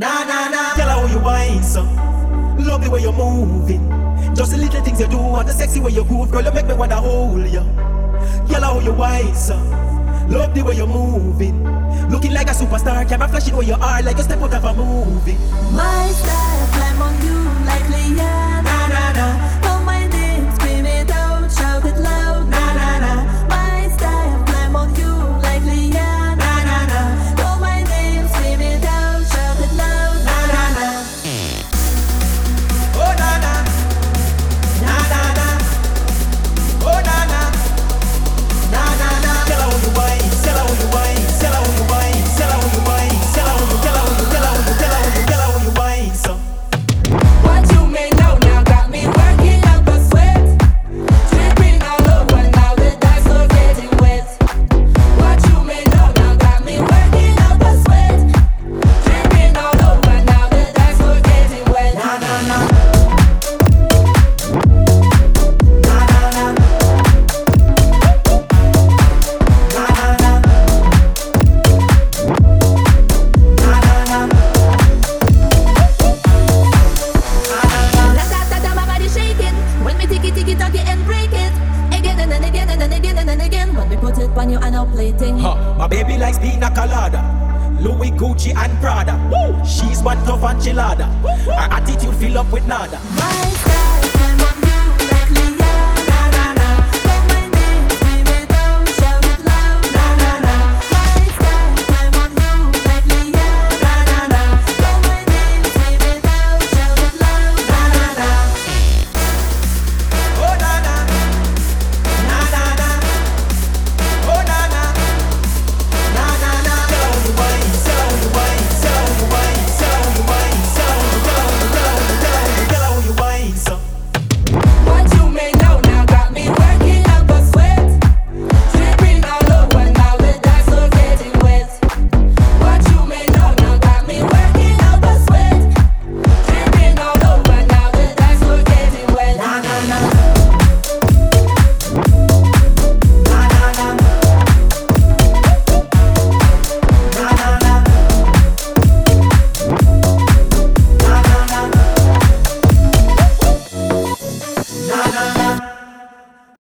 Nah, nah, nah. Tell how you whine, so. Love the way you're moving. Just the little things you do and the sexy way you groove, girl, you make me wanna hold you. Tell how you whine, so. Love the way you're moving. Looking like a superstar, camera flashing where you are, like you step out of a movie. My style, put on you and. Huh, my baby likes pina colada. Louis Gucci and Prada. Woo! She's one tough enchilada. Her attitude fill up with nada. My.